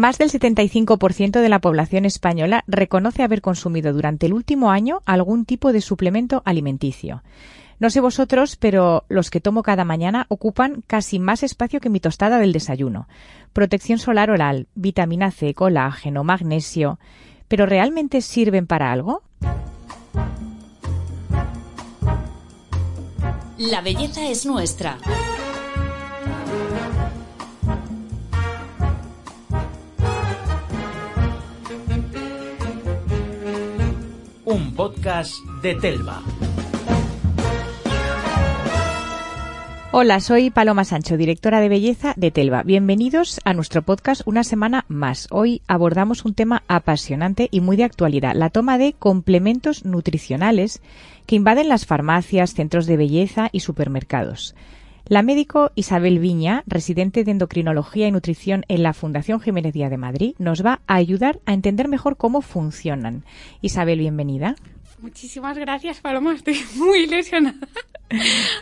Más del 75% de la población española reconoce haber consumido durante el último año algún tipo de suplemento alimenticio. No sé vosotros, pero los que tomo cada mañana ocupan casi más espacio que mi tostada del desayuno. Protección solar oral, vitamina C, colágeno, magnesio. ¿Pero realmente sirven para algo? La belleza es nuestra. Un podcast de Telva. Hola, soy Paloma Sancho, directora de belleza de Telva. Bienvenidos a nuestro podcast una semana más. Hoy abordamos un tema apasionante y muy de actualidad, la toma de complementos nutricionales que invaden las farmacias, centros de belleza y supermercados. La médico Isabel Viña, residente de endocrinología y nutrición en la Fundación Jiménez Díaz de Madrid, nos va a ayudar a entender mejor cómo funcionan. Isabel, bienvenida. Muchísimas gracias, Paloma. Estoy muy ilusionada.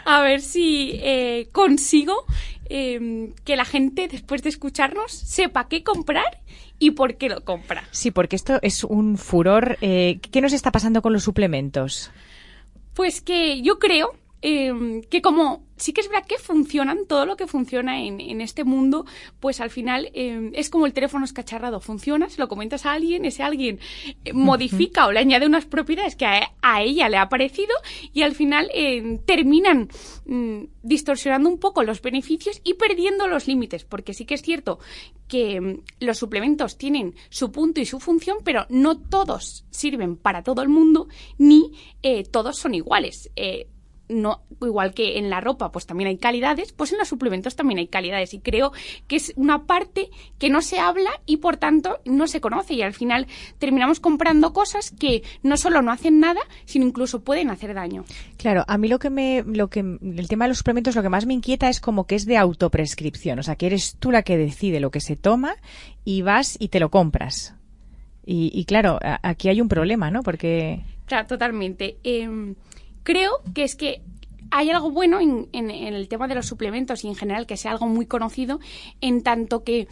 A ver si eh, consigo em, que la gente, después de escucharnos, sepa qué comprar y por qué lo compra. Sí, porque esto es un furor. Eh, ¿Qué nos está pasando con los suplementos? Pues que yo creo em, que como sí que es verdad que funcionan, todo lo que funciona en, en este mundo, pues al final eh, es como el teléfono escacharrado, funciona, se lo comentas a alguien, ese alguien eh, modifica o le añade unas propiedades que a, a, ella le ha parecido y al final eh, terminan mm, distorsionando un poco los beneficios y perdiendo los límites, porque sí que es cierto que mm, los suplementos tienen su punto y su función, pero no todos sirven para todo el mundo, ni todos son iguales no igual que en la ropa pues también hay calidades pues en los suplementos también hay calidades. Y creo que es una parte que no se habla y por tanto no se conoce. Y al final terminamos comprando cosas que no solo no hacen nada sino incluso pueden hacer daño. Claro a mí lo que me lo que el tema de los suplementos lo que más me inquieta es como que es de autoprescripción. O sea que eres tú la que decide lo que se toma y vas y te lo compras. Y, y claro aquí hay un problema no porque claro totalmente. Eh, creo que es que hay algo bueno en, el tema de los suplementos y en general que sea algo muy conocido en tanto que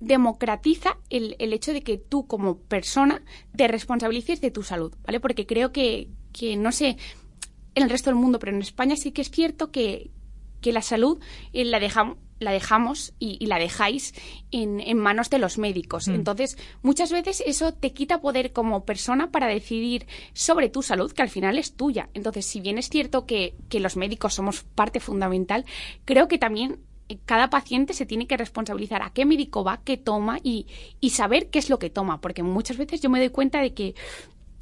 democratiza el, el, hecho de que tú como persona te responsabilices de tu salud, ¿vale? Porque creo que, que, no sé en el resto del mundo, pero en España sí que es cierto que, que la salud eh, la dejamos la dejamos y, la dejáis en, en, manos de los médicos. Mm. Entonces, muchas veces eso te quita poder como persona para decidir sobre tu salud, que al final es tuya. Entonces, si bien es cierto que, que los médicos somos parte fundamental, creo que también eh, cada paciente se tiene que responsabilizar a qué médico va, qué toma y, y saber qué es lo que toma. Porque muchas veces yo me doy cuenta de que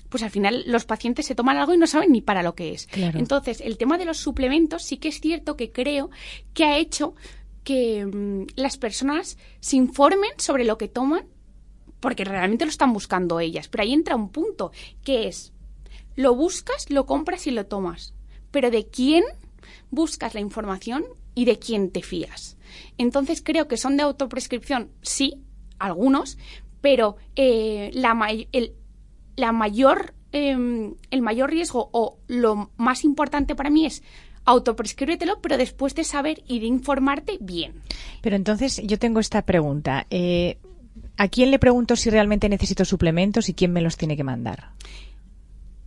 pues al final los pacientes se toman algo y no saben ni para lo que es. Entonces, el tema de los suplementos sí que es cierto que creo que ha hecho que mm, las personas se informen sobre lo que toman porque realmente lo están buscando ellas. Pero ahí entra un punto, que es, lo buscas, lo compras y lo tomas. Pero ¿de quién buscas la información y de quién te fías? Entonces creo que son de autoprescripción, sí, algunos, pero eh, la, la mayor, eh, el mayor riesgo o lo más importante para mí es autoprescríbetelo, pero después de saber y de informarte bien. Pero entonces yo tengo esta pregunta. Eh, ¿A quién le pregunto si realmente necesito suplementos y quién me los tiene que mandar?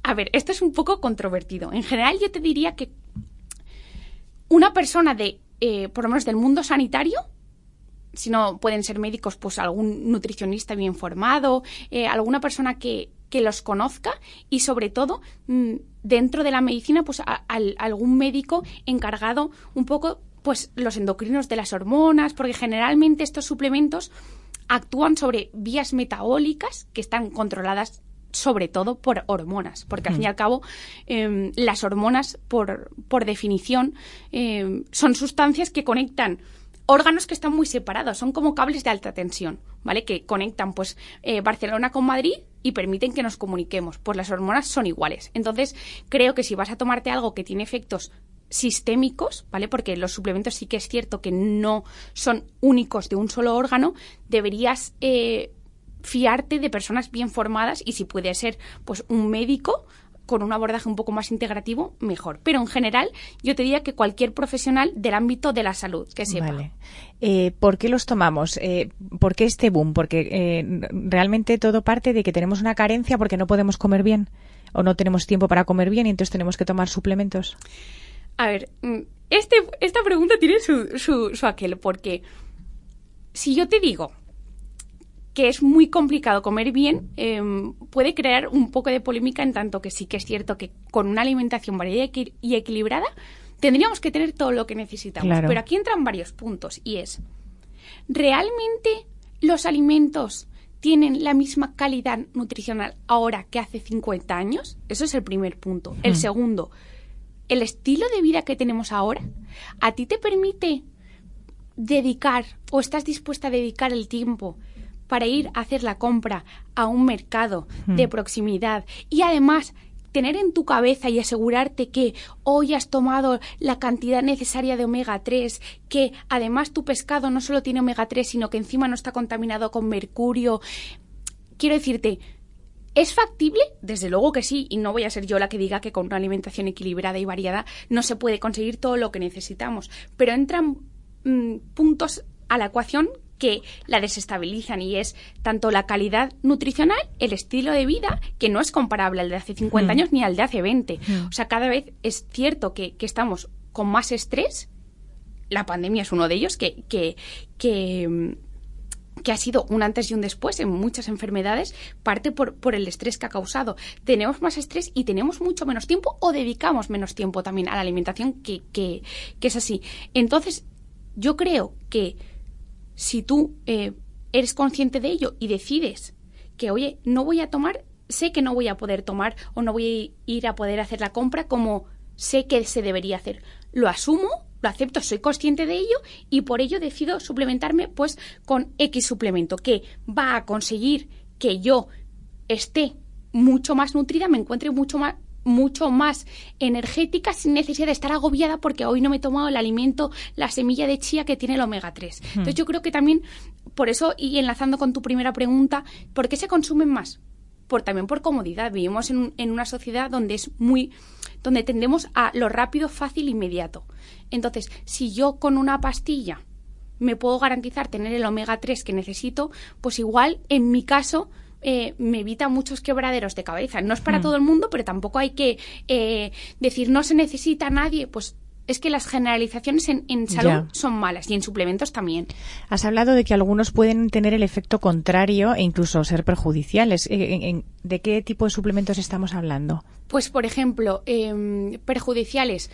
A ver, esto es un poco controvertido. En general yo te diría que una persona de, eh, por lo menos del mundo sanitario, si no pueden ser médicos, pues algún nutricionista bien formado, eh, alguna persona que que los conozca y sobre todo mm, dentro de la medicina pues algún médico encargado un poco pues los endocrinos de las hormonas porque generalmente estos suplementos actúan sobre vías metabólicas que están controladas sobre todo por hormonas, porque al fin y al cabo em, las hormonas, por, por definición, em, son sustancias que conectan órganos que están muy separados, son como cables de alta tensión, ¿vale? Que conectan pues eh, Barcelona con Madrid y permiten que nos comuniquemos. Pues las hormonas son iguales. Entonces, creo que si vas a tomarte algo que tiene efectos sistémicos, ¿vale? Porque los suplementos sí que es cierto que no son únicos de un solo órgano, deberías eh, fiarte de personas bien formadas y si puede ser, pues un médico con un abordaje un poco más integrativo, mejor. Pero en general, yo te diría que cualquier profesional del ámbito de la salud que sepa. Vale. Eh, ¿Por qué los tomamos? Eh, ¿Por qué este boom? Porque eh, realmente todo parte de que tenemos una carencia porque no podemos comer bien o no tenemos tiempo para comer bien y entonces tenemos que tomar suplementos. A ver, mm, este, esta pregunta tiene su, su, su aquel, porque si yo te digo que es muy complicado comer bien, em, puede crear un poco de polémica en tanto que sí que es cierto que con una alimentación variada y equilibrada tendríamos que tener todo lo que necesitamos. Pero aquí entran varios puntos y es, ¿realmente los alimentos tienen la misma calidad nutricional ahora que hace 50 años? Eso es el primer punto. El segundo, el estilo de vida que tenemos ahora, ¿a ti te permite dedicar o estás dispuesta a dedicar el tiempo para ir a hacer la compra a un mercado de proximidad y además tener en tu cabeza y asegurarte que hoy has tomado la cantidad necesaria de omega 3, que además tu pescado no solo tiene omega 3, sino que encima no está contaminado con mercurio. Quiero decirte, ¿Es factible? Desde luego que sí, y no voy a ser yo la que diga que con una alimentación equilibrada y variada no se puede conseguir todo lo que necesitamos, pero entran mm, puntos a la ecuación que la desestabilizan y es tanto la calidad nutricional, el estilo de vida, que no es comparable al de hace 50 mm. años ni al de hace 20. Mm. O sea, cada vez es cierto que, estamos con más estrés. La pandemia es uno de ellos que, que, que que ha sido un antes y un después en muchas enfermedades, parte por, por, el estrés que ha causado. Tenemos más estrés y tenemos mucho menos tiempo o dedicamos menos tiempo también a la alimentación, que, que, que es así. Entonces, yo creo que si tú eh, eres consciente de ello y decides que, oye, no voy a tomar, sé que no voy a poder tomar o no voy a ir a poder hacer la compra como sé que se debería hacer. Lo asumo, lo acepto, soy consciente de ello y por ello decido suplementarme pues con X suplemento que va a conseguir que yo esté mucho más nutrida, me encuentre mucho más mucho más energética sin necesidad de estar agobiada porque hoy no me he tomado el alimento, la semilla de chía que tiene el omega 3. Hmm. Entonces yo creo que también, por eso, y enlazando con tu primera pregunta, ¿por qué se consumen más? Por, también por comodidad. Vivimos en, en una sociedad donde es muy donde tendemos a lo rápido, fácil, inmediato. Entonces, si yo con una pastilla me puedo garantizar tener el omega 3 que necesito, pues igual en mi caso eh, me evita muchos quebraderos de cabeza. No es para mm. todo el mundo, pero tampoco hay que eh, decir no se necesita a nadie. Pues es que las generalizaciones en, salud son malas y en suplementos también. Has hablado de que algunos pueden tener el efecto contrario e incluso ser perjudiciales. Eh, ¿De qué tipo de suplementos estamos hablando? Pues, por ejemplo, em, perjudiciales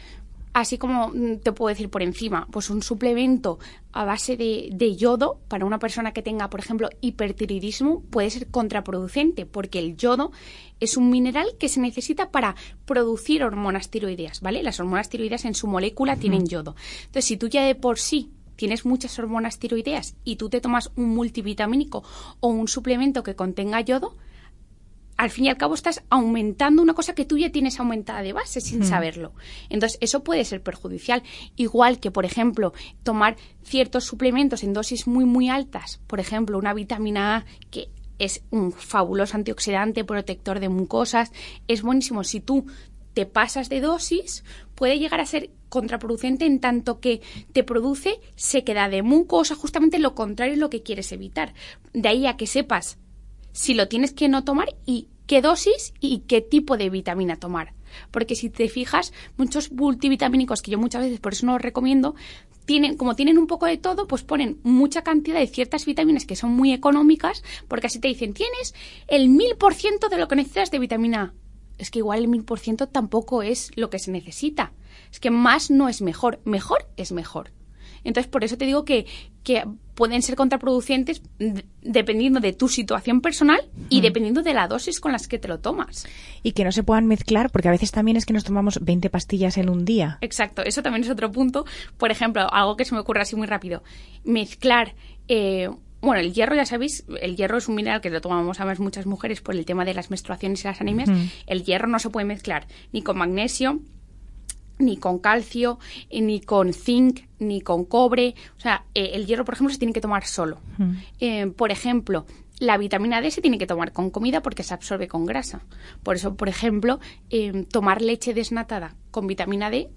así como mm, te puedo decir por encima, pues un suplemento a base de, yodo para una persona que tenga, por ejemplo, hipertiroidismo puede ser contraproducente porque el yodo es un mineral que se necesita para producir hormonas tiroideas, ¿vale? Las hormonas tiroideas en su molécula tienen yodo. Entonces, si tú ya de por sí tienes muchas hormonas tiroideas y tú te tomas un multivitamínico o un suplemento que contenga yodo, al fin y al cabo estás aumentando una cosa que tú ya tienes aumentada de base sin hmm. saberlo. Entonces, eso puede ser perjudicial. Igual que, por ejemplo, tomar ciertos suplementos en dosis muy, muy altas, por ejemplo, una vitamina A que es un fabuloso antioxidante, protector de mucosas, es buenísimo. Si tú te pasas de dosis, puede llegar a ser contraproducente en tanto que te produce sequedad de mucosa, justamente lo contrario es lo que quieres evitar. De ahí a que sepas si lo tienes que no tomar y qué dosis y qué tipo de vitamina tomar. Porque si te fijas, muchos multivitamínicos que yo muchas veces por eso no los recomiendo, tienen, como tienen un poco de todo, pues ponen mucha cantidad de ciertas vitaminas que son muy económicas, porque así te dicen, tienes el mil por ciento de lo que necesitas de vitamina A. Es que igual el mil por ciento tampoco es lo que se necesita. Es que más no es mejor, mejor es mejor. Entonces, por eso te digo que, que pueden ser contraproducentes dependiendo de tu situación personal y dependiendo de la dosis con las que te lo tomas. Y que no se puedan mezclar, porque a veces también es que nos tomamos 20 pastillas en un día. Exacto, eso también es otro punto. Por ejemplo, algo que se me ocurre así muy rápido, mezclar... Eh, bueno, el hierro, ya sabéis, el hierro es un mineral que lo tomamos además muchas mujeres por el tema de las menstruaciones y las anemias. El hierro no se puede mezclar ni con magnesio, ni con calcio, eh, ni con zinc, ni con cobre. O sea, eh, el hierro, por ejemplo, se tiene que tomar solo. Eh, por ejemplo, la vitamina D se tiene que tomar con comida porque se absorbe con grasa. Por eso, por ejemplo, em, tomar leche desnatada con vitamina D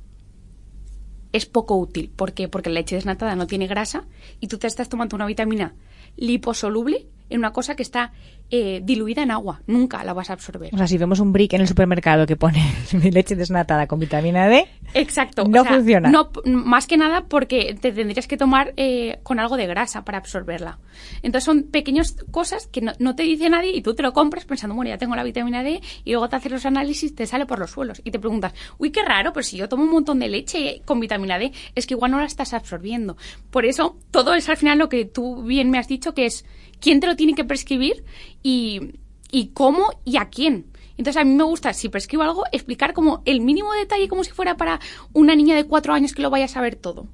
es poco útil. ¿Por qué? Porque la leche desnatada no tiene grasa y tú te estás tomando una vitamina liposoluble en una cosa que está eh, diluida en agua. Nunca la vas a absorber. O sea, si vemos un brick en el supermercado que pone leche desnatada con vitamina D, Exacto. no o sea, funciona. No, más que nada porque te tendrías que tomar eh, con algo de grasa para absorberla. Entonces son pequeñas cosas que no, no te dice nadie y tú te lo compras pensando, bueno, ya tengo la vitamina D y luego te haces los análisis, te sale por los suelos y te preguntas, uy, qué raro, pero si yo tomo un montón de leche con vitamina D, es que igual no la estás absorbiendo. Por eso todo es al final lo que tú bien me has dicho, que es quién te lo tiene que prescribir y, y cómo y a quién. Entonces a mí me gusta, si prescribo algo, explicar como el mínimo detalle como si fuera para una niña de cuatro años que lo vaya a saber todo.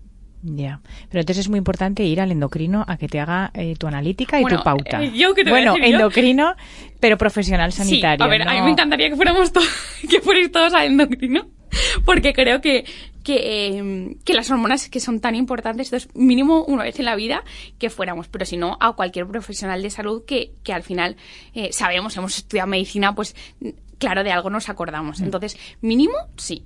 Ya, pero entonces es muy importante ir al endocrino a que te haga eh, tu analítica y Bueno, tu pauta. eh, ¿yo qué te voy a bueno, yo? endocrino, pero profesional sanitario. Sí, a ver, a mí me encantaría que fuéramos todos, que fuerais todos al endocrino, porque creo que, que, eh, que las hormonas que son tan importantes, entonces mínimo una vez en la vida que fuéramos, pero si no, a cualquier profesional de salud que, que al final eh, sabemos, hemos estudiado medicina, pues claro, de algo nos acordamos. Entonces, mínimo, sí.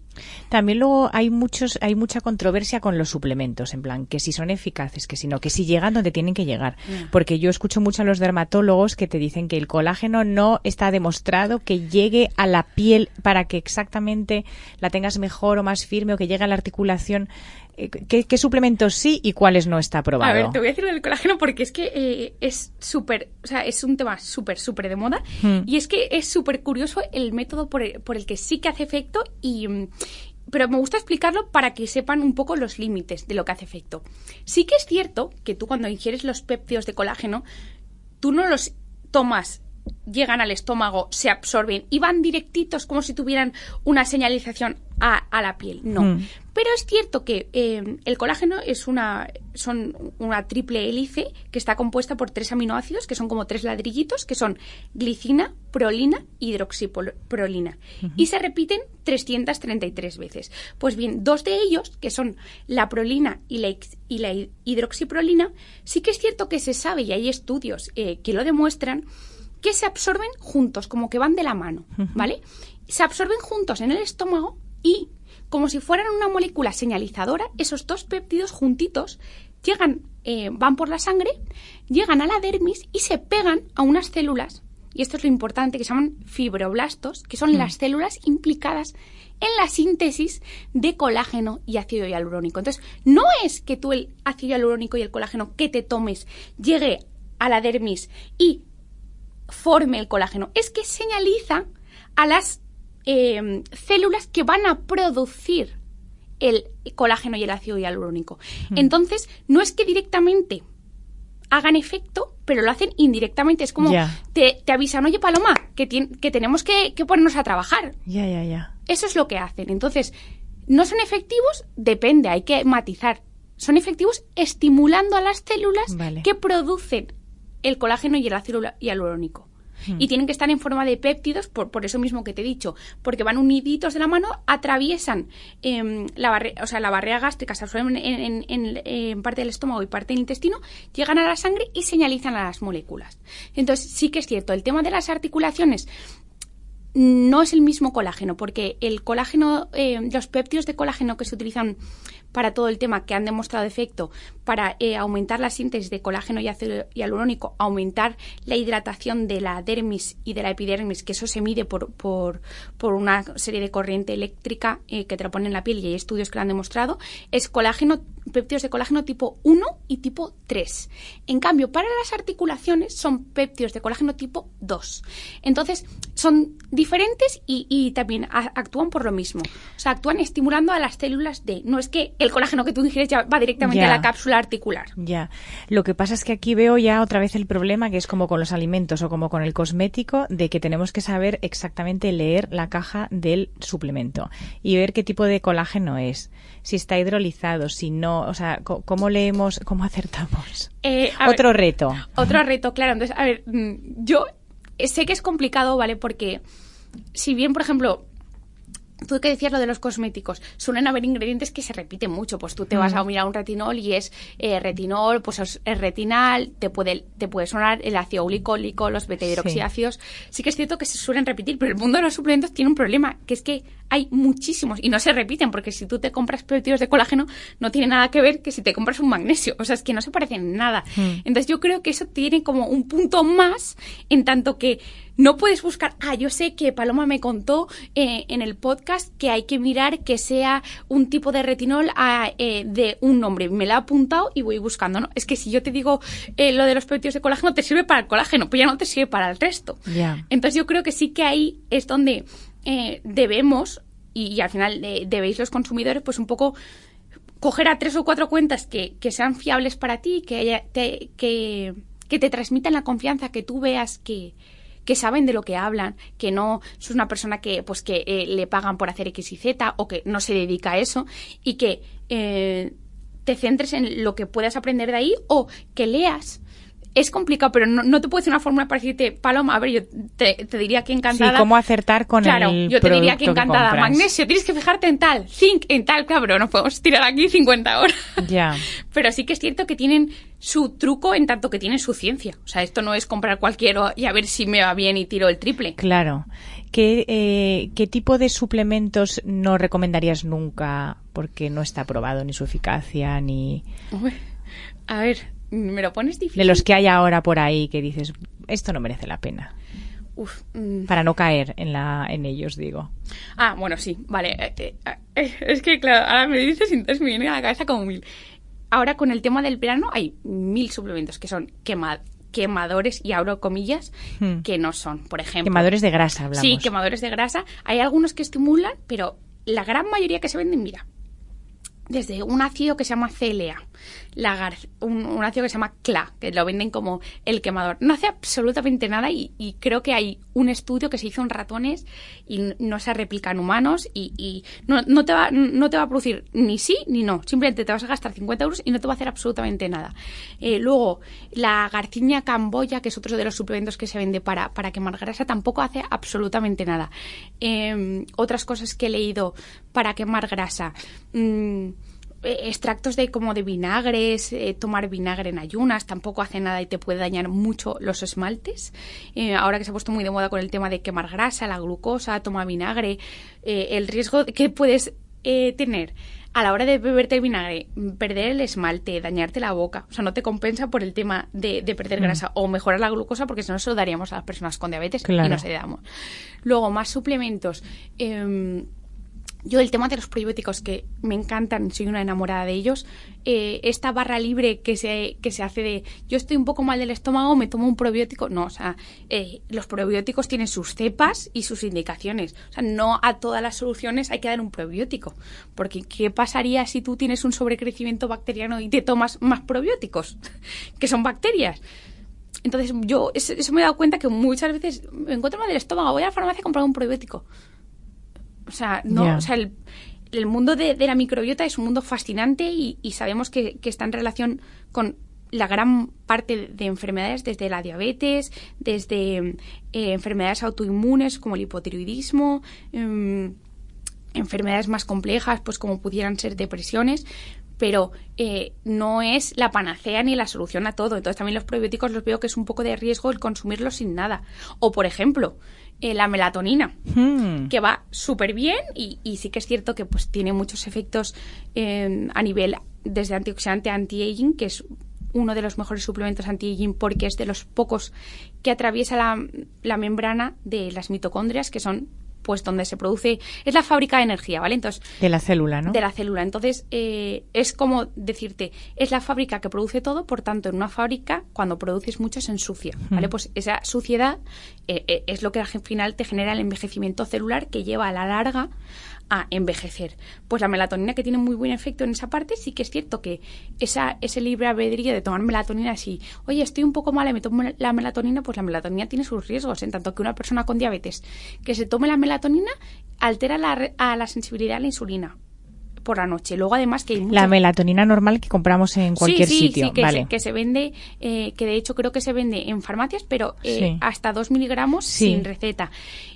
También luego hay muchos, hay mucha controversia con los suplementos, en plan, que si son eficaces, que si no, que si llegan donde tienen que llegar. Porque yo escucho mucho a los dermatólogos que te dicen que el colágeno no está demostrado que llegue a la piel para que exactamente la tengas mejor o más firme o que llegue a la articulación. Eh, ¿Qué, qué suplementos sí y cuáles no está probado? A ver, te voy a decir lo del colágeno porque es que eh, es súper, o sea, es un tema súper, súper de moda Hmm. y es que es súper curioso el método por el, por el que sí que hace efecto y... mm, Pero me gusta explicarlo para que sepan un poco los límites de lo que hace efecto. Sí que es cierto que tú cuando ingieres los péptidos de colágeno, tú no los tomas, llegan al estómago, se absorben y van directitos como si tuvieran una señalización a, a la piel. No. Mm. Pero es cierto que eh, el colágeno es una, son una triple hélice que está compuesta por tres aminoácidos, que son como tres ladrillitos, que son glicina, prolina y hidroxiprolina. Y se repiten 333 veces. Pues bien, dos de ellos, que son la prolina y la, y la hi- hidroxiprolina, sí que es cierto que se sabe, y hay estudios eh, que lo demuestran, que se absorben juntos, como que van de la mano, ¿vale? Se absorben juntos en el estómago y, como si fueran una molécula señalizadora, esos dos péptidos juntitos llegan, eh, van por la sangre, llegan a la dermis y se pegan a unas células, y esto es lo importante, que se llaman fibroblastos, que son las células implicadas en la síntesis de colágeno y ácido hialurónico. Entonces, no es que tú el ácido hialurónico y el colágeno que te tomes llegue a la dermis y forme el colágeno, es que señaliza a las eh, células que van a producir el colágeno y el ácido hialurónico. Entonces, no es que directamente hagan efecto, pero lo hacen indirectamente. Es como te, te avisan, oye Paloma, que, que tenemos que, que ponernos a trabajar. Ya, ya, ya. Eso es lo que hacen. Entonces, ¿no son efectivos? Depende, hay que matizar. Son efectivos estimulando a las células Vale. que producen el colágeno y el ácido hialurónico. Y tienen que estar en forma de péptidos, por, por eso mismo que te he dicho, porque van uniditos de la mano, atraviesan em, la, barre- o sea, la barrera gástrica, se absorben en, en- parte del estómago y parte del intestino, llegan a la sangre y señalizan a las moléculas. Entonces, sí que es cierto, el tema de las articulaciones no es el mismo colágeno, porque el colágeno, eh, los péptidos de colágeno que se utilizan para todo el tema que han demostrado efecto para eh, aumentar la síntesis de colágeno y ácido hialurónico, aumentar la hidratación de la dermis y de la epidermis, que eso se mide por, por, por una serie de corriente eléctrica eh, que te lo en la piel y hay estudios que lo han demostrado, es colágeno, péptidos de colágeno tipo 1 y tipo 3. En cambio, para las articulaciones son péptidos de colágeno tipo 2. Entonces, son diferentes y, y también a- actúan por lo mismo. O sea, actúan estimulando a las células D. No es que el colágeno que tú ingieres ya va directamente Ya. a la cápsula articular. Ya. Lo que pasa es que aquí veo ya otra vez el problema que es como con los alimentos o como con el cosmético de que tenemos que saber exactamente leer la caja del suplemento y ver qué tipo de colágeno es, si está hidrolizado, si no, o sea, cómo leemos, cómo acertamos. Eh, ver, Otro reto. Otro reto, claro. Entonces, a ver, mm, yo sé que es complicado, ¿vale? Porque si bien, por ejemplo, Tú que decías lo de los cosméticos, suelen haber ingredientes que se repiten mucho. Pues tú te vas a mirar un retinol y es eh, retinol, pues es, retinal, te puede, te puede sonar el ácido glicólico, los beta-hidroxiácidos. Sí. que es cierto que se suelen repetir, pero el mundo de los suplementos tiene un problema, que es que hay muchísimos y no se repiten, porque si tú te compras péptidos de colágeno, no tiene nada que ver que si te compras un magnesio. O sea, es que no se parecen en nada. Entonces yo creo que eso tiene como un punto más en tanto que no puedes buscar, ah, yo sé que Paloma me contó eh, en el podcast que hay que mirar que sea un tipo de retinol ah, eh, de un nombre. Me lo he apuntado y voy buscando, ¿no? Es que si yo te digo eh, lo de los péptidos de colágeno, te sirve para el colágeno, pues ya no te sirve para el resto. Entonces yo creo que sí que ahí es donde debemos, y, al final debéis los consumidores, pues un poco coger a tres o cuatro cuentas que, que sean fiables para ti, que, te, que, que te transmitan la confianza, que tú veas que, que saben de lo que hablan, que no es una persona que pues que eh, le pagan por hacer X y Z o que no se dedica a eso y que eh, te centres en lo que puedas aprender de ahí o que leas es complicado, pero no, te puedo decir una fórmula para decirte, Paloma, a ver, yo te, diría que encantada. Sí, cómo acertar con claro, yo te diría que encantada. Magnesio, tienes que fijarte en tal. Zinc, en tal, cabrón, no podemos tirar aquí 50 horas. Ya. Pero sí que es cierto que tienen su truco en tanto que tienen su ciencia. O sea, esto no es comprar cualquiera y a ver si me va bien y tiro el triple. Claro. ¿Qué, eh, ¿Qué tipo de suplementos no recomendarías nunca porque no está probado ni su eficacia ni... a ver, me lo pones difícil. De los que hay ahora por ahí que dices, esto no merece la pena. Uf, mm. Para no caer en, la, en ellos, digo. Ah, bueno, sí, vale. Eh, eh, eh, es que, claro, ahora me dices entonces me viene a la cabeza como mil. Ahora con el tema del verano hay mil suplementos que son quemadores y abro comillas hmm. que no son, por ejemplo. Quemadores de grasa, hablamos. Sí, quemadores de grasa. Hay algunos que estimulan, pero la gran mayoría que se venden, mira, desde un ácido que se llama CLA, la un, ácido que se llama CLA, que lo venden como el quemador. No hace absolutamente nada y, creo que hay un estudio que se hizo en ratones y no se replica en humanos y, no, te va, no te va a producir ni sí ni no. Simplemente te vas a gastar 50 euros y no te va a hacer absolutamente nada. Eh, luego, la garcinia camboya, que es otro de los suplementos que se vende para, para quemar grasa, tampoco hace absolutamente nada. Em, otras cosas que he leído para quemar grasa. Mm, extractos de como de vinagres, eh, tomar vinagre en ayunas, tampoco hace nada y te puede dañar mucho los esmaltes. Eh, ahora que se ha puesto muy de moda con el tema de quemar grasa, la glucosa, toma vinagre, el riesgo que puedes tener a la hora de beberte el vinagre, perder el esmalte, dañarte la boca, o sea, no te compensa por el tema de, perder mm. grasa o mejorar la glucosa porque si no se lo daríamos a las personas con diabetes y no se damos. Luego, más suplementos. Em, yo el tema de los probióticos que me encantan, soy una enamorada de ellos, eh, esta barra libre que se, que se hace de yo estoy un poco mal del estómago, me tomo un probiótico, no, o sea, eh, los probióticos tienen sus cepas y sus indicaciones, o sea, no a todas las soluciones hay que dar un probiótico, porque ¿qué pasaría si tú tienes un sobrecrecimiento bacteriano y te tomas más probióticos, que son bacterias? Entonces yo eso, me he dado cuenta que muchas veces me encuentro mal del estómago, voy a la farmacia a comprar un probiótico o sea, no, o sea, el, mundo de, la microbiota es un mundo fascinante y, sabemos que, está en relación con la gran parte de enfermedades, desde la diabetes, desde eh, enfermedades autoinmunes como el hipotiroidismo, em, enfermedades más complejas, pues como pudieran ser depresiones, pero eh, no es la panacea ni la solución a todo. Entonces también los probióticos los veo que es un poco de riesgo el consumirlos sin nada. O por ejemplo, eh, la melatonina, hmm. que va súper bien y, sí que es cierto que pues tiene muchos efectos em, a nivel desde antioxidante anti-aging, que es uno de los mejores suplementos anti-aging porque es de los pocos que atraviesa la, la membrana de las mitocondrias, que son pues donde se produce, es la fábrica de energía, ¿vale? Entonces, de la célula, ¿no? De la célula. Entonces, eh, es como decirte, es la fábrica que produce todo, por tanto, en una fábrica, cuando produces mucho, se ensucia, ¿vale? Pues esa suciedad eh, eh, es lo que al final te genera el envejecimiento celular que lleva a la larga a envejecer. Pues la melatonina que tiene muy buen efecto en esa parte, sí que es cierto que esa, ese libre albedrío de tomar melatonina, si, oye, estoy un poco mala y me tomo la melatonina, pues la melatonina tiene sus riesgos, en tanto que una persona con diabetes que se tome la melatonina altera la, a la sensibilidad a la insulina por la noche. Luego, además, que hay La melatonina normal que compramos en cualquier sitio. Sí, que, se, que se vende, eh, que de hecho creo que se vende en farmacias, pero eh, hasta 2 miligramos sin receta.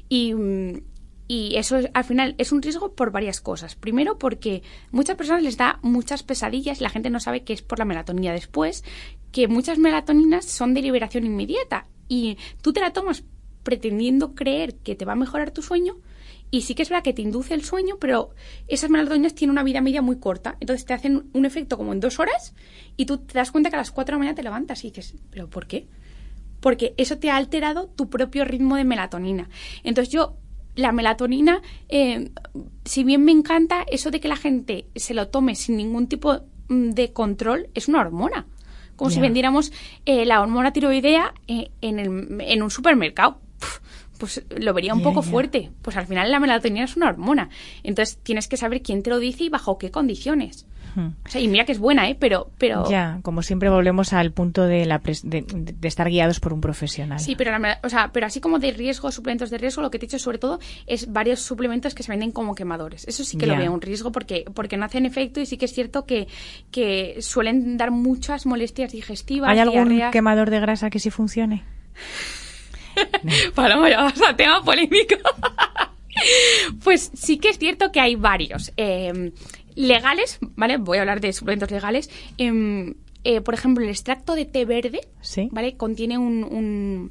Y, mm, y eso es- al final es un riesgo por varias cosas. Primero, porque muchas personas les da muchas pesadillas y la gente no sabe que es por la melatonina. Después, que muchas melatoninas son de liberación inmediata y tú te la tomas pretendiendo creer que te va a mejorar tu sueño. Y sí que es verdad que te induce el sueño, pero esas melatoninas tienen una vida media muy corta. Entonces te hacen un efecto como en dos horas y tú te das cuenta que a las cuatro de la mañana te levantas y dices, ¿pero por qué? porque eso te ha alterado tu propio ritmo de melatonina. Entonces yo, la melatonina, eh, si bien me encanta, eso de que la gente se lo tome sin ningún tipo mm, de control, es una hormona. Como si vendiéramos eh, la hormona tiroidea eh, en, el- en un supermercado. Pues lo vería un poco fuerte. Pues al final la melatonina es una hormona. Entonces tienes que saber quién te lo dice y bajo qué condiciones. O sea, y mira que es buena, ¿eh? Pero, pero Ya, como siempre volvemos al punto de, la pres- de, de estar guiados por un profesional. Sí, pero, la o sea, pero así como de riesgo, suplementos de riesgo, lo que te he dicho sobre todo es varios suplementos que se venden como quemadores. Eso sí que Ya. lo veo un riesgo porque, porque no hacen efecto y sí que es cierto que, que suelen dar muchas molestias digestivas. ¿Hay algún quemador de grasa que sí funcione? Paloma, ya vas a tema polémico. pues sí que es cierto que hay varios. eh, legales, ¿vale? Voy a hablar de suplementos legales. em, eh, por ejemplo, el extracto de té verde, Sí. ¿vale? Contiene un, un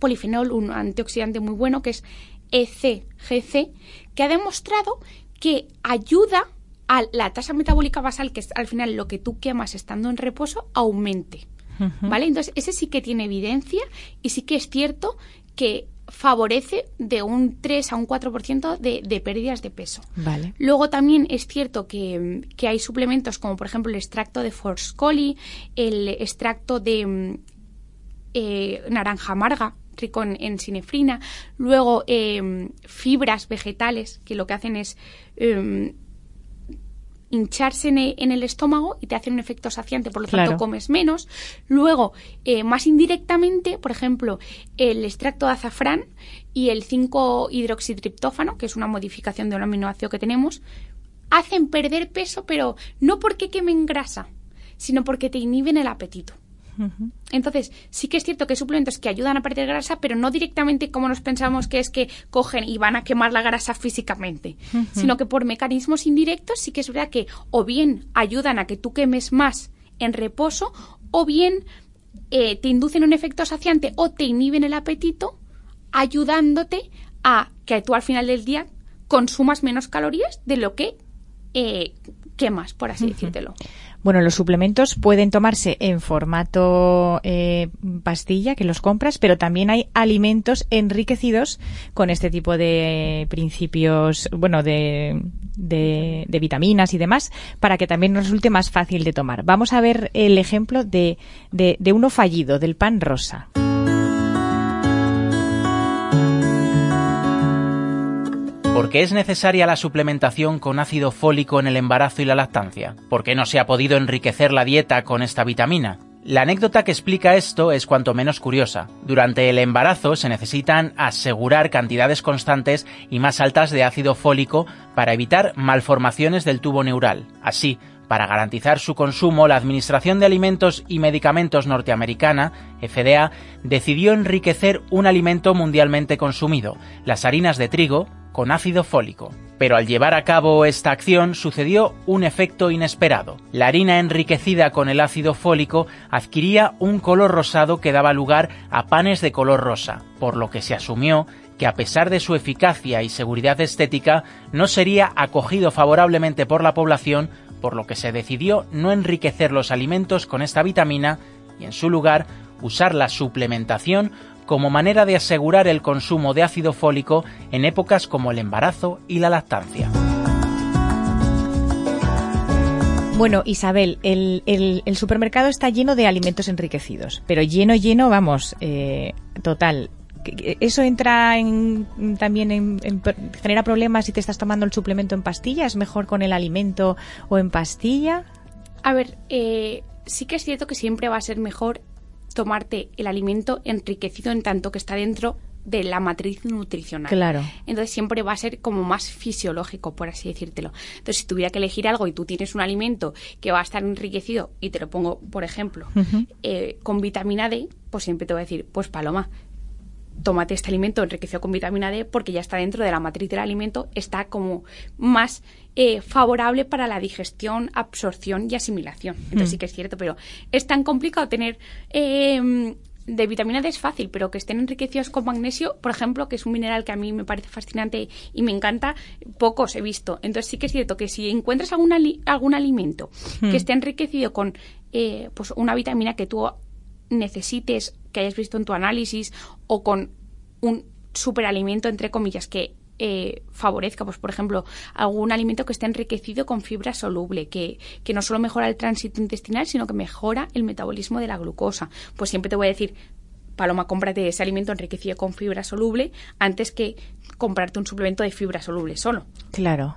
polifenol, un antioxidante muy bueno que es ECGC, que ha demostrado que ayuda a la tasa metabólica basal, que es al final lo que tú quemas estando en reposo, aumente. ¿Vale? Entonces, ese sí que tiene evidencia y sí que es cierto que favorece de un 3 a un 4% de, de pérdidas de peso. Vale. Luego también es cierto que, que hay suplementos como por ejemplo el extracto de Forscoli, el extracto de eh, naranja amarga, rico en, en sinefrina, luego eh, fibras vegetales que lo que hacen es eh, hincharse en el estómago y te hacen un efecto saciante, por lo Claro. tanto comes menos. Luego, eh, más indirectamente, por ejemplo, el extracto de azafrán y el 5-hidroxitriptófano, que es una modificación de un aminoácido que tenemos, hacen perder peso, pero no porque quemen grasa, sino porque te inhiben el apetito. Entonces, sí que es cierto que hay suplementos que ayudan a perder grasa, pero no directamente como nos pensamos que es que cogen y van a quemar la grasa físicamente, sino que por mecanismos indirectos sí que es verdad que o bien ayudan a que tú quemes más en reposo, o bien eh, te inducen un efecto saciante o te inhiben el apetito, ayudándote a que tú al final del día consumas menos calorías de lo que eh, quemas, por así decírtelo. Bueno, los suplementos pueden tomarse en formato eh, pastilla, que los compras, pero también hay alimentos enriquecidos con este tipo de principios, bueno, de, de, de vitaminas y demás, para que también nos resulte más fácil de tomar. Vamos a ver el ejemplo de, de, de uno fallido, del pan rosa. ¿Por qué es necesaria la suplementación con ácido fólico en el embarazo y la lactancia? ¿Por qué no se ha podido enriquecer la dieta con esta vitamina? La anécdota que explica esto es cuanto menos curiosa. Durante el embarazo se necesitan asegurar cantidades constantes y más altas de ácido fólico para evitar malformaciones del tubo neural. Así, para garantizar su consumo, la Administración de Alimentos y Medicamentos norteamericana, FDA, decidió enriquecer un alimento mundialmente consumido, las harinas de trigo, con ácido fólico. Pero al llevar a cabo esta acción sucedió un efecto inesperado. La harina enriquecida con el ácido fólico adquiría un color rosado que daba lugar a panes de color rosa, por lo que se asumió que a pesar de su eficacia y seguridad estética no sería acogido favorablemente por la población, por lo que se decidió no enriquecer los alimentos con esta vitamina y en su lugar usar la suplementación como manera de asegurar el consumo de ácido fólico en épocas como el embarazo y la lactancia. Bueno, Isabel, el, supermercado está lleno de alimentos enriquecidos, pero lleno, lleno, vamos, eh, total. ¿Que- que ¿Eso entra en, también en, en- genera problemas si te estás tomando el suplemento en pastilla? ¿Es mejor con el alimento o en pastilla? A ver, eh, sí que es cierto que siempre va a ser mejor tomarte el alimento enriquecido en tanto que está dentro de la matriz nutricional. Claro. Entonces siempre va a ser como más fisiológico, por así decírtelo. Entonces, si tuviera que elegir algo y tú tienes un alimento que va a estar enriquecido, y te lo pongo, por ejemplo, eh, con vitamina D, pues siempre te voy a decir, pues paloma, tómate este alimento enriquecido con vitamina D porque ya está dentro de la matriz del alimento, está como más eh, favorable para la digestión, absorción y asimilación. Entonces Mm. sí que es cierto, pero es tan complicado tener eh, de vitamina D es fácil, pero que estén enriquecidos con magnesio, por ejemplo, que es un mineral que a mí me parece fascinante y me encanta, pocos he visto. Entonces sí que es cierto que si encuentras algún, ali- algún alimento que esté enriquecido con eh, pues una vitamina que tú necesites, que hayas visto en tu análisis, o con un superalimento, entre comillas, que eh, favorezca, pues por ejemplo, algún alimento que esté enriquecido con fibra soluble, que, que no solo mejora el tránsito intestinal, sino que mejora el metabolismo de la glucosa. Pues siempre te voy a decir, Paloma, cómprate ese alimento enriquecido con fibra soluble antes que comprarte un suplemento de fibra soluble solo. Claro.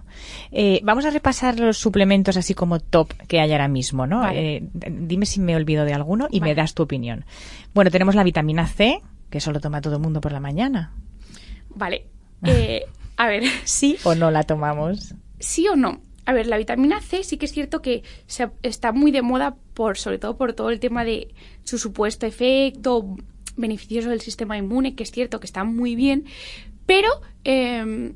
Eh, vamos a repasar los suplementos así como top que hay ahora mismo, ¿no? Vale. Eh, dime si me olvido de alguno y me das tu opinión. Bueno, tenemos la vitamina C, que eso lo toma todo el mundo por la mañana. Vale. Eh, a ver, ¿Sí o no la tomamos? ¿Sí o no? A ver, la vitamina C sí que es cierto que se- está muy de moda por, sobre todo por todo el tema de su supuesto efecto beneficioso del sistema inmune, que es cierto que está muy bien, pero eh,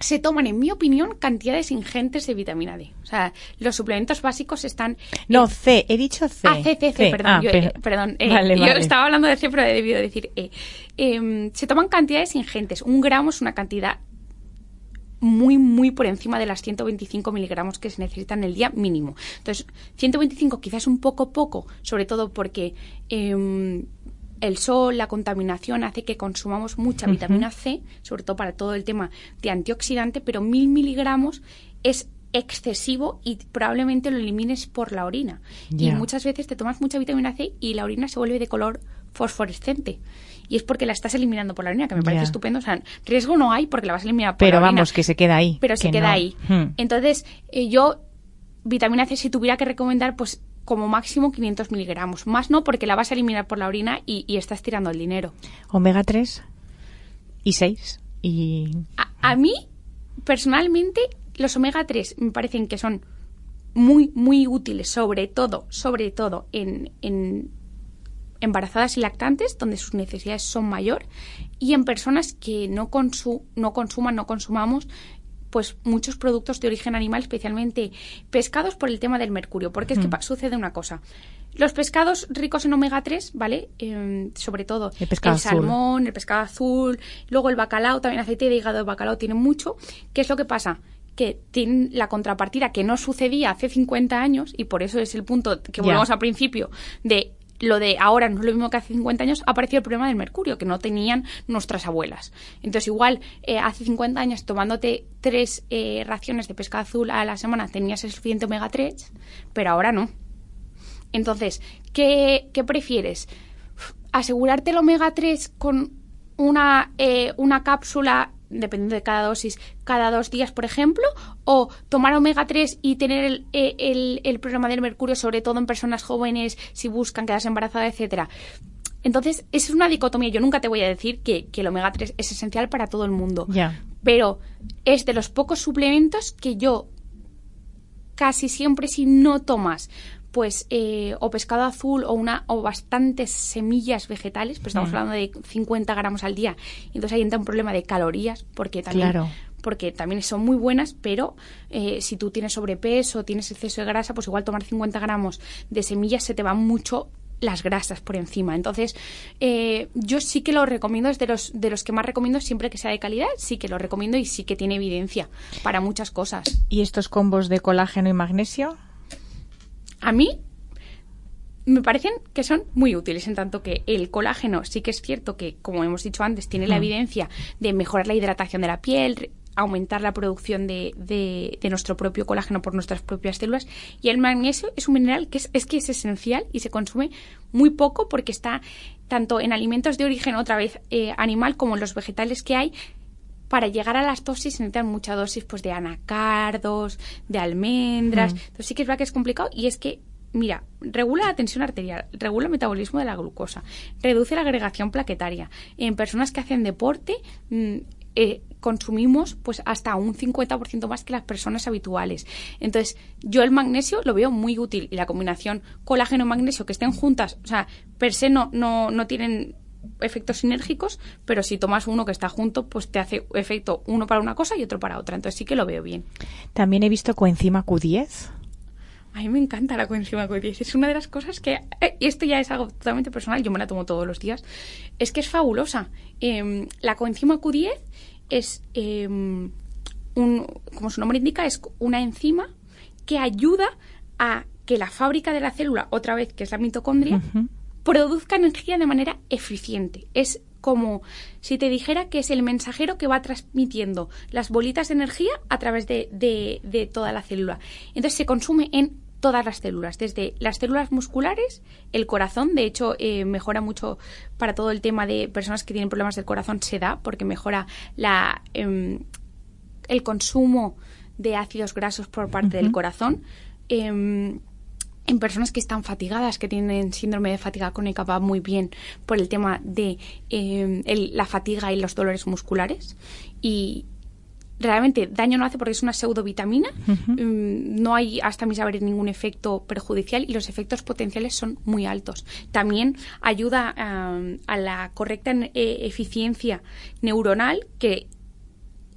se toman, en mi opinión, cantidades ingentes de vitamina D. O sea, los suplementos básicos están... No, C, he dicho C. Ah, C, C, C, perdón. Ah, yo, eh, perdón eh, Vale, yo vale. estaba hablando de C, pero he debido decir E. Em, se toman cantidades ingentes. Un gramo es una cantidad muy, muy por encima de las 125 miligramos que se necesitan el día mínimo. Entonces, 125 quizás un poco poco, sobre todo porque em, el sol, la contaminación hace que consumamos mucha vitamina C, sobre todo para todo el tema de antioxidante, pero 1000 miligramos es excesivo y probablemente lo elimines por la orina. Y muchas veces te tomas mucha vitamina C y la orina se vuelve de color fosforescente. Y es porque la estás eliminando por la orina, que me parece estupendo. O sea, riesgo no hay porque la vas a eliminar por Pero la orina. vamos, que se queda ahí. Pero se que queda no. ahí. Hmm. Entonces, eh, yo, vitamina C, si tuviera que recomendar, pues como máximo 500 miligramos. Más no, porque la vas a eliminar por la orina y, y estás tirando el dinero. Omega 3 y 6 y... A, a mí, personalmente, los omega 3 me parecen que son muy, muy útiles, sobre todo, sobre todo en, en embarazadas y lactantes, donde sus necesidades son mayor, y en personas que no, consu- no consuman, no consumamos pues muchos productos de origen animal, especialmente pescados por el tema del mercurio, porque es que Mm. sucede una cosa. Los pescados ricos en omega 3, ¿vale? Em, sobre todo El azul. salmón, el pescado azul, luego el bacalao, también aceite de hígado de bacalao tiene mucho. ¿Qué es lo que pasa? Que tienen la contrapartida que no sucedía hace 50 años, y por eso es el punto que volvemos al principio, de lo de ahora no es lo mismo que hace 50 años, apareció el problema del mercurio, que no tenían nuestras abuelas. Entonces, igual, eh, hace 50 años, tomándote tres eh, raciones de pescado azul a la semana, tenías el suficiente omega 3, pero ahora no. Entonces, ¿qué, qué prefieres? ¿Asegurarte el omega 3 con una, eh, una cápsula, dependiendo de cada dosis, cada dos días, por ejemplo? ¿O tomar omega 3 y tener el, eh, el- el problema del mercurio, sobre todo en personas jóvenes, si buscan quedarse embarazadas, etcétera? Entonces, es una dicotomía. Yo nunca te voy a decir que, que el omega 3 es esencial para todo el mundo. Pero es de los pocos suplementos que yo casi siempre si no tomas pues eh, o pescado azul o una o bastantes semillas vegetales, pues estamos Mm. hablando de 50 gramos al día, y entonces ahí entra un problema de calorías, porque también Claro. porque también son muy buenas, pero eh, si tú tienes sobrepeso, tienes exceso de grasa, pues igual tomar 50 gramos de semillas se te van mucho las grasas por encima. Entonces, eh, yo sí que lo recomiendo, es de los, de los que más recomiendo siempre que sea de calidad, sí que lo recomiendo y sí que tiene evidencia para muchas cosas. ¿Y estos combos de colágeno y magnesio? A mí me parecen que son muy útiles en tanto que el colágeno sí que es cierto que, como hemos dicho antes, tiene la Mm. evidencia de mejorar la hidratación de la piel, aumentar la producción de, de- de nuestro propio colágeno por nuestras propias células. Y el magnesio es un mineral que es, es que es esencial y se consume muy poco porque está tanto en alimentos de origen otra vez eh, animal como en los vegetales que hay para llegar a las dosis se necesitan mucha dosis pues de anacardos, de almendras. Mm. Entonces sí que es verdad que es complicado y es que, mira, regula la tensión arterial, regula el metabolismo de la glucosa, reduce la agregación plaquetaria. En personas que hacen deporte mm, eh, consumimos pues hasta un 50% más que las personas habituales. Entonces, yo el magnesio lo veo muy útil y la combinación colágeno-magnesio que estén juntas, o sea, per se no, no, no tienen efectos sinérgicos, pero si tomas uno que está junto, pues te hace efecto uno para una cosa y otro para otra. Entonces sí que lo veo bien. También he visto coenzima Q10. A mí me encanta la coenzima Q10. Es una de las cosas que... eh, y esto ya es algo totalmente personal, yo me la tomo todos los días. Es que es fabulosa. Em, la coenzima Q10 es, em, un, como su nombre indica, es una enzima que ayuda a que la fábrica de la célula, otra vez que es la mitocondria, produzca energía de manera eficiente. Es como si te dijera que es el mensajero que va transmitiendo las bolitas de energía a través de, de- de toda la célula. Entonces se consume en todas las células, desde las células musculares, el corazón, de hecho eh, mejora mucho para todo el tema de personas que tienen problemas del corazón, se da porque mejora la, em, el consumo de ácidos grasos por parte del corazón. Em, en personas que están fatigadas, que tienen síndrome de fatiga crónica, va muy bien por el tema de em, el- la fatiga y los dolores musculares. Y realmente daño no hace porque es una pseudovitamina. Em, no hay, hasta mi saber, ningún efecto perjudicial y los efectos potenciales son muy altos. También ayuda a la correcta eh, eficiencia neuronal que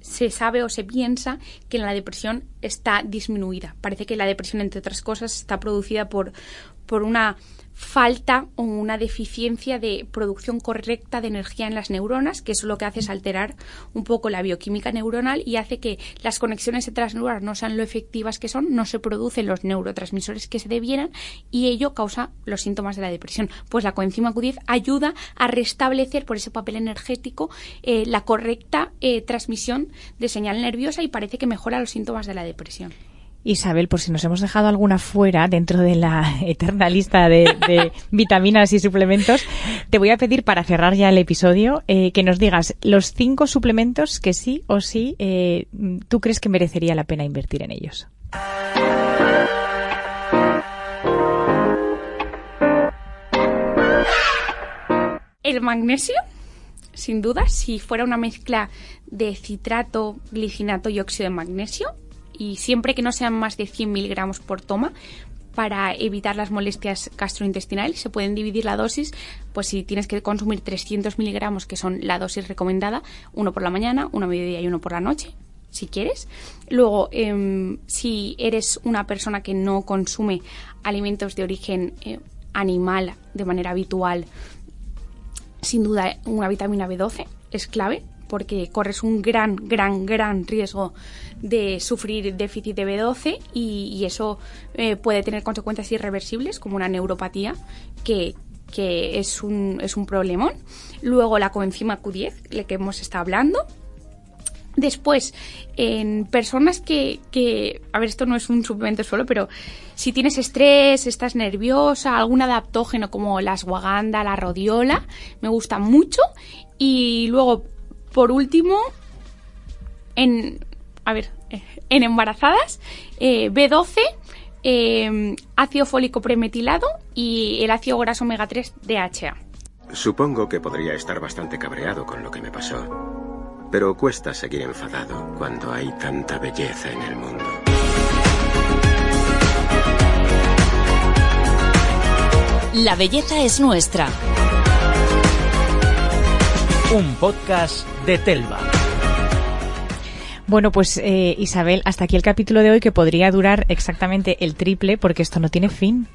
se sabe o se piensa que la depresión está disminuida. Parece que la depresión, entre otras cosas, está producida por, por una falta o una deficiencia de producción correcta de energía en las neuronas, que eso lo que hace es alterar un poco la bioquímica neuronal y hace que las conexiones entre las neuronas no sean lo efectivas que son, no se producen los neurotransmisores que se debieran y ello causa los síntomas de la depresión. Pues la coenzima Q10 ayuda a restablecer por ese papel energético eh, la correcta eh, transmisión de señal nerviosa y parece que mejora los síntomas de la depresión. Isabel, por si nos hemos dejado alguna fuera dentro de la eterna lista de, de vitaminas y suplementos, te voy a pedir para cerrar ya el episodio eh, que nos digas los cinco suplementos que sí o sí eh, tú crees que merecería la pena invertir en ellos. El magnesio, sin duda, si fuera una mezcla de citrato, glicinato y óxido de magnesio, y siempre que no sean más de 100 miligramos por toma, para evitar las molestias gastrointestinales. Se pueden dividir la dosis, pues si tienes que consumir 300 miligramos, que son la dosis recomendada, uno por la mañana, uno a mediodía y uno por la noche, si quieres. Luego, em, si eres una persona que no consume alimentos de origen eh, animal de manera habitual, sin duda una vitamina B12 es clave porque corres un gran, gran, gran riesgo de sufrir déficit de B12 y, eso eh, puede tener consecuencias irreversibles como una neuropatía que, que es, un, es un problemón. Luego la coenzima Q10, de que hemos estado hablando. Después, en personas que, que, a ver, esto no es un suplemento solo, pero si tienes estrés, estás nerviosa, algún adaptógeno como la ashwagandha, la rodiola, me gusta mucho. Y luego, por último, en, a ver, eh, en embarazadas, eh, B12, eh, ácido fólico premetilado y el ácido graso omega 3 DHA. Supongo que podría estar bastante cabreado con lo que me pasó. Pero cuesta seguir enfadado cuando hay tanta belleza en el mundo. La belleza es nuestra. Un podcast de Telva. Bueno, pues eh, Isabel, hasta aquí el capítulo de hoy que podría durar exactamente el triple porque esto no tiene fin.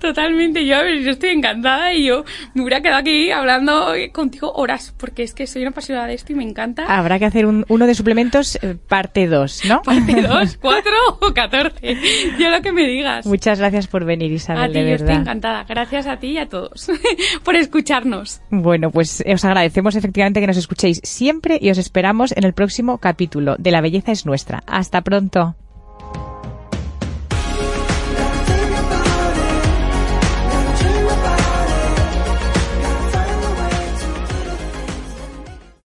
Totalmente, yo, a ver, yo estoy encantada y yo me hubiera quedado aquí hablando contigo horas, porque es que soy una apasionada de esto y me encanta. Habrá que hacer un, uno de suplementos eh, parte 2, ¿no? Parte 2, 4 o 14. Yo lo que me digas. Muchas gracias por venir, Isabel, a ti, de yo verdad. estoy encantada. Gracias a ti y a todos por escucharnos. Bueno, pues eh, os agradecemos efectivamente que nos escuchéis siempre y os esperamos en el próximo capítulo de La belleza es nuestra. Hasta pronto.